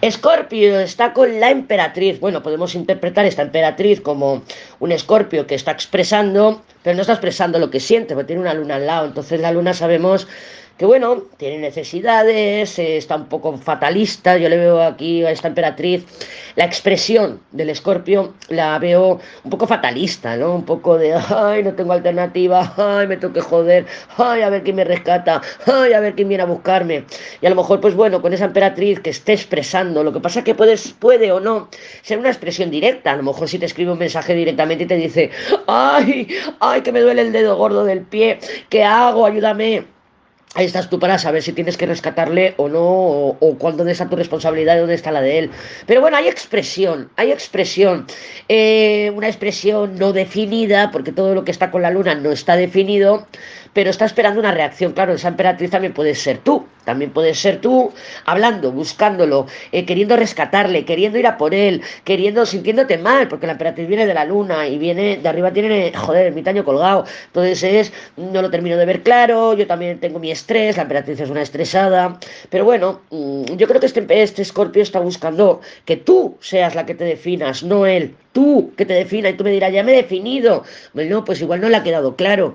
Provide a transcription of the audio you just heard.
Escorpio está con la emperatriz. Bueno, podemos interpretar esta emperatriz como un escorpio que está expresando, pero no está expresando lo que siente, porque tiene una luna al lado. Entonces la luna sabemos que bueno, tiene necesidades, eh, está un poco fatalista, yo le veo aquí a esta emperatriz, la expresión del escorpio la veo un poco fatalista, ¿no? Un poco de, ay, no tengo alternativa, ay, me tengo que joder, ay, a ver quién me rescata, ay, a ver quién viene a buscarme. Y a lo mejor, pues bueno, con esa emperatriz que esté expresando, lo que pasa es que puedes, puede o no ser una expresión directa, a lo mejor si te escribe un mensaje directamente y te dice, ay, ay, que me duele el dedo gordo del pie, ¿qué hago? Ayúdame Ahí estás tú para saber si tienes que rescatarle o no, o, o cuándo está tu responsabilidad y dónde está la de él. Pero bueno, hay expresión, hay expresión. Eh, una expresión no definida, porque todo lo que está con la luna no está definido, pero está esperando una reacción. Claro, esa emperatriz también puede ser tú, también puede ser tú hablando, buscándolo, eh, queriendo rescatarle, queriendo ir a por él, queriendo, sintiéndote mal, porque la emperatriz viene de la luna y viene, de arriba tiene, joder, el mitaño colgado. Entonces es, no lo termino de ver claro, yo también tengo mi estrés, la emperatriz es una estresada, pero bueno, mm, yo creo que este, este escorpio está buscando que tú seas la que te definas, no él, tú que te defina y tú me dirás, ya me he definido. Bueno, pues igual no le ha quedado claro